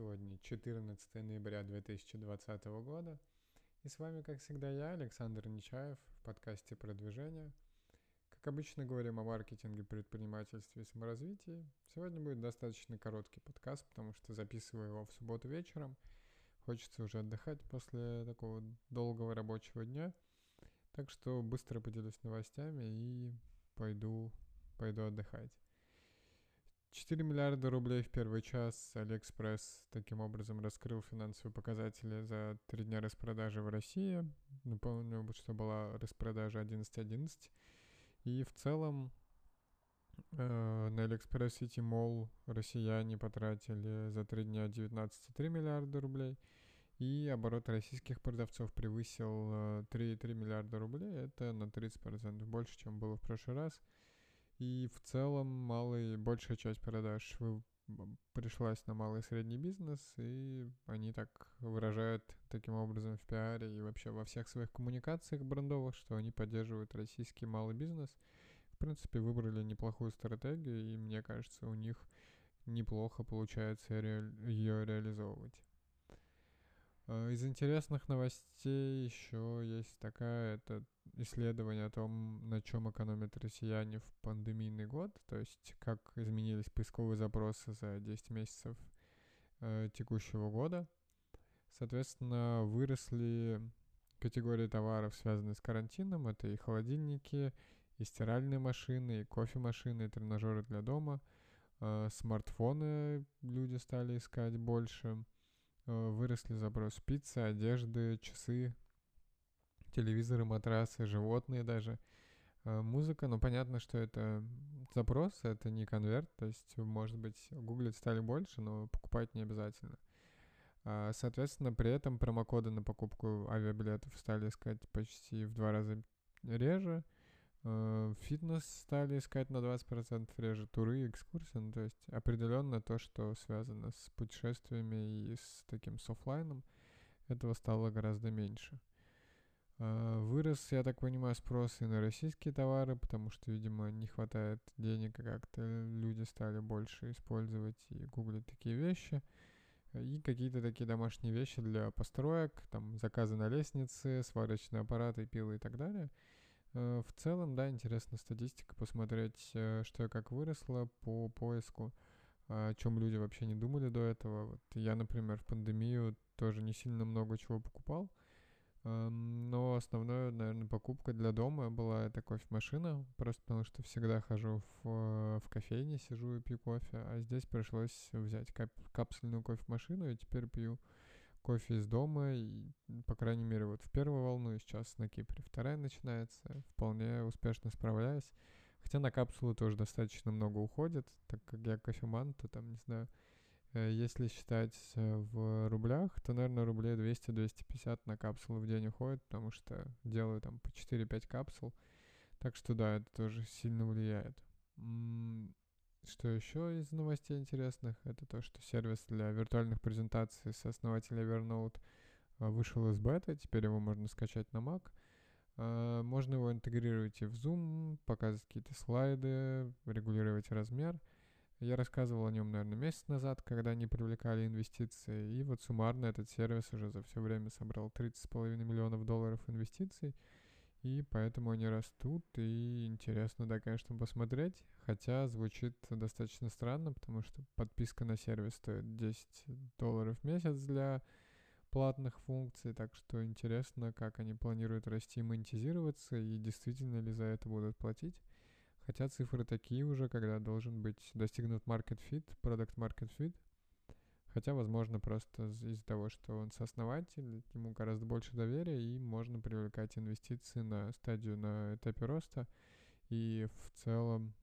Сегодня 14 ноября 2020 года. И с вами, как всегда, я, Александр Нечаев, в подкасте «Продвижение». Как обычно, говорим о маркетинге, предпринимательстве и саморазвитии. Сегодня будет достаточно короткий подкаст, потому что записываю его в субботу вечером. Хочется уже отдыхать после такого долгого рабочего дня. Так что быстро поделюсь новостями и пойду, пойду отдыхать. 4 миллиарда рублей в первый час. Алиэкспресс таким образом раскрыл финансовые показатели за три дня распродажи в России. Напомню, что была распродажа 11.11. И в целом э, на AliExpress и Tmall россияне потратили за три дня 19,3 миллиарда рублей. И оборот российских продавцов превысил 3,3 э, миллиарда рублей. Это на 30% больше, чем было в прошлый раз. И в целом малый, большая часть продаж пришлась на малый и средний бизнес, и они так выражают таким образом в пиаре и вообще во всех своих коммуникациях брендовых, что они поддерживают российский малый бизнес. В принципе, выбрали неплохую стратегию, и мне кажется, у них неплохо получается ее реализовывать. А, из интересных новостей еще есть такая, это исследование о том, на чем экономят россияне в пандемийный год, то есть как изменились поисковые запросы за 10 месяцев э, текущего года. Соответственно, выросли категории товаров, связанные с карантином. Это и холодильники, и стиральные машины, и кофемашины, и тренажеры для дома. Э, смартфоны люди стали искать больше. Э, выросли запрос пиццы, одежды, часы, телевизоры, матрасы, животные даже. Э, музыка, ну понятно, что это запрос, это не конверт, то есть, может быть, гуглить стали больше, но покупать не обязательно. А, соответственно, при этом промокоды на покупку авиабилетов стали искать почти в два раза реже. Э, фитнес стали искать на 20% реже, туры, экскурсии, ну, то есть определенно то, что связано с путешествиями и с таким с офлайном, этого стало гораздо меньше. Э, вырос, я так понимаю, спрос и на российские товары, потому что, видимо, не хватает денег, и как-то люди стали больше использовать и гуглить такие вещи. И какие-то такие домашние вещи для построек, там заказы на лестнице, сварочные аппараты, пилы и так далее – в целом, да, интересная статистика, посмотреть, э, что и как выросло по поиску, о чем люди вообще не думали до этого. Вот я, например, в пандемию тоже не сильно много чего покупал, эм, но основная, наверное, покупка для дома была это кофемашина, просто потому что всегда хожу в, в кофейне, сижу и пью кофе, а здесь пришлось взять кап капсульную кофемашину, и теперь пью кофе из дома, и, по крайней мере, вот в первую волну, и сейчас на Кипре вторая начинается, вполне успешно справляюсь. Хотя на капсулы тоже достаточно много уходит, так как я кофеман, то там, не знаю, э, если считать э, в рублях, то, наверное, рублей 200-250 на капсулы в день уходит, потому что делаю там по 4-5 капсул. Так что да, это тоже сильно влияет. Что еще из новостей интересных? Это то, что сервис для виртуальных презентаций сооснователя Evernote а, вышел из бета, теперь его можно скачать на Mac. А, можно его интегрировать и в Zoom, показывать какие-то слайды, регулировать размер. Я рассказывал о нем, наверное, месяц назад, когда они привлекали инвестиции. И вот суммарно этот сервис уже за все время собрал 30,5 миллионов долларов инвестиций. И поэтому они растут, и интересно, да, конечно, посмотреть. Хотя звучит достаточно странно, потому что подписка на сервис стоит 10 долларов в месяц для платных функций, так что интересно, как они планируют расти и монетизироваться, и действительно ли за это будут платить. Хотя цифры такие уже, когда должен быть достигнут market fit, product market fit, Хотя, возможно, просто из-за того, что он сооснователь, ему гораздо больше доверия, и можно привлекать инвестиции на стадию, на этапе роста. И в целом,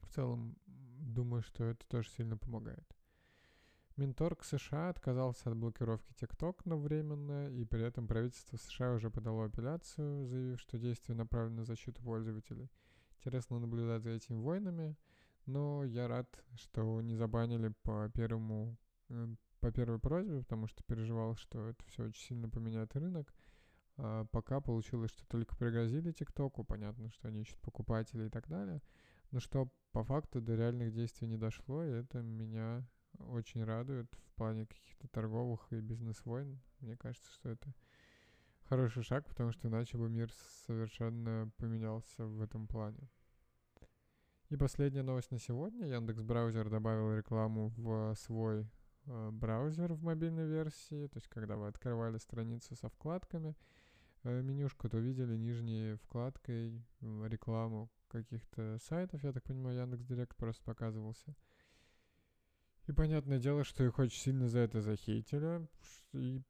в целом, думаю, что это тоже сильно помогает. Минторг США отказался от блокировки TikTok на временно, и при этом правительство США уже подало апелляцию, заявив, что действие направлено на защиту пользователей. Интересно наблюдать за этими войнами. Но я рад, что не забанили по первому э, по первой просьбе, потому что переживал, что это все очень сильно поменяет рынок. А пока получилось, что только пригрозили ТикТоку, понятно, что они ищут покупателей и так далее, но что по факту до реальных действий не дошло, и это меня очень радует в плане каких-то торговых и бизнес-войн. Мне кажется, что это хороший шаг, потому что иначе бы мир совершенно поменялся в этом плане. И последняя новость на сегодня. Яндекс Браузер добавил рекламу в свой э, браузер в мобильной версии. То есть, когда вы открывали страницу со вкладками, э, менюшку, то видели нижней вкладкой рекламу каких-то сайтов. Я так понимаю, Яндекс Директ просто показывался. И понятное дело, что их очень сильно за это захейтили. И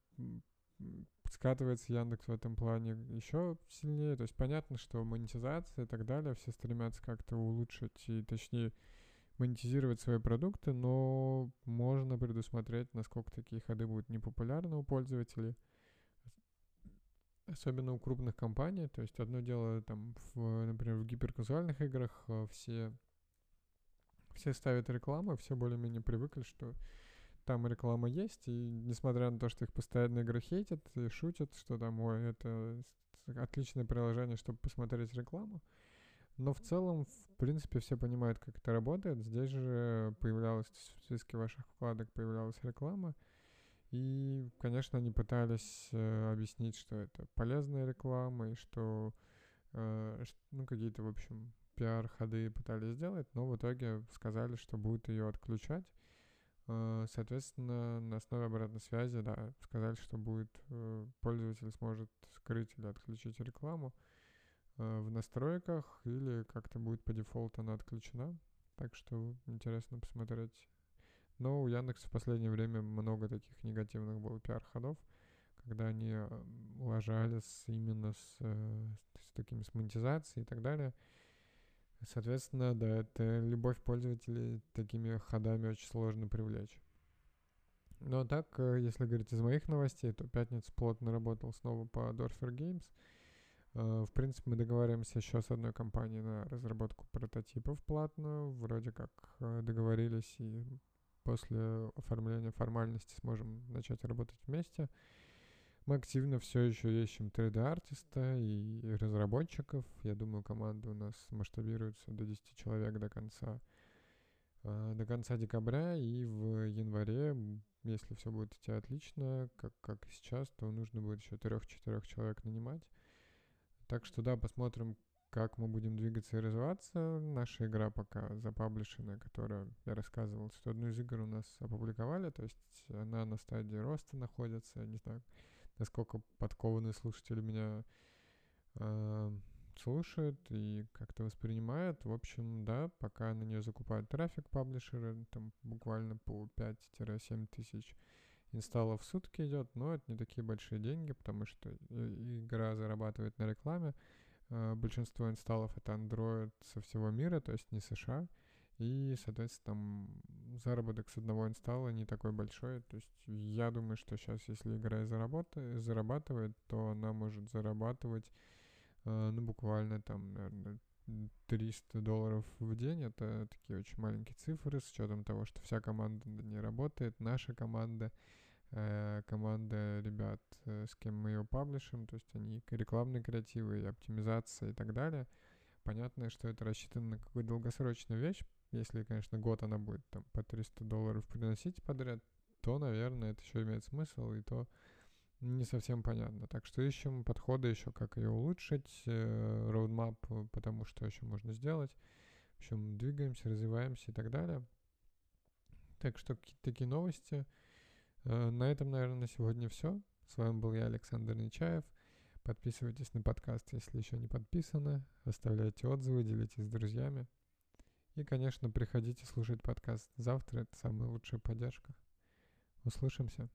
скатывается Яндекс в этом плане еще сильнее. То есть понятно, что монетизация и так далее, все стремятся как-то улучшить и точнее монетизировать свои продукты, но можно предусмотреть, насколько такие ходы будут непопулярны у пользователей, особенно у крупных компаний. То есть одно дело, там, в, например, в гиперказуальных играх э, все, все ставят рекламу, все более-менее привыкли, что там реклама есть, и несмотря на то, что их постоянно игры хейтят и шутят, что там, ой, это отличное приложение, чтобы посмотреть рекламу, но в целом, в принципе, все понимают, как это работает. Здесь же появлялась в списке ваших вкладок появлялась реклама, и, конечно, они пытались э, объяснить, что это полезная реклама, и что, э, ну, какие-то, в общем, пиар-ходы пытались сделать, но в итоге сказали, что будут ее отключать. Э, соответственно, на основе обратной связи, да, сказали, что будет э, пользователь сможет скрыть или отключить рекламу э, в настройках или как-то будет по дефолту она отключена. Так что интересно посмотреть. Но у Яндекса в последнее время много таких негативных было пиар-ходов, когда они ложались именно с, с такими с монетизацией и так далее. Соответственно, да, это любовь пользователей такими ходами очень сложно привлечь. А так, э, если говорить из моих новостей, то пятница плотно работал снова по Dorfer Games. Э, в принципе, мы договариваемся еще с одной компанией на разработку прототипов платно. Вроде как э, договорились и после оформления формальности сможем начать работать вместе. Мы активно все еще ищем 3D-артиста и разработчиков. Я думаю, команда у нас масштабируется до 10 человек до конца, э, до конца декабря. И в январе, если все будет идти отлично, как, как сейчас, то нужно будет еще 3-4 человек нанимать. Так что да, посмотрим, как мы будем двигаться и развиваться. Наша игра пока запаблишенная, которая я рассказывал, что одну из игр у нас опубликовали, то есть она на стадии роста находится, не знаю, насколько подкованные слушатели меня э, слушают и как-то воспринимают. В общем, да, пока на нее закупают трафик паблишеры, там буквально по 5-7 тысяч инсталлов в сутки идет, но это не такие большие деньги, потому что игра зарабатывает на рекламе. Э, большинство инсталлов это Android со всего мира, то есть не США. И, соответственно, там заработок с одного инсталла не такой большой. То есть я думаю, что сейчас, если игра зарабатывает, зарабатывает то она может зарабатывать, э, ну, буквально там, наверное, 300 долларов в день. Это такие очень маленькие цифры, с учетом того, что вся команда не работает. Наша команда, э, команда ребят, э, с кем мы ее паблишим, то есть они рекламные креативы, и оптимизация и так далее. Понятно, что это рассчитано на какую-то долгосрочную вещь, если, конечно, год она будет там по 300 долларов приносить подряд, то, наверное, это еще имеет смысл, и то не совсем понятно. Так что ищем подходы еще, как ее улучшить, роудмап, э, потому что еще можно сделать. В общем, двигаемся, развиваемся и так далее. Так что какие-то такие новости. Э, на этом, наверное, на сегодня все. С вами был я, Александр Нечаев. Подписывайтесь на подкаст, если еще не подписаны. Оставляйте отзывы, делитесь с друзьями. И, конечно, приходите слушать подкаст. Завтра это самая лучшая поддержка. Услышимся.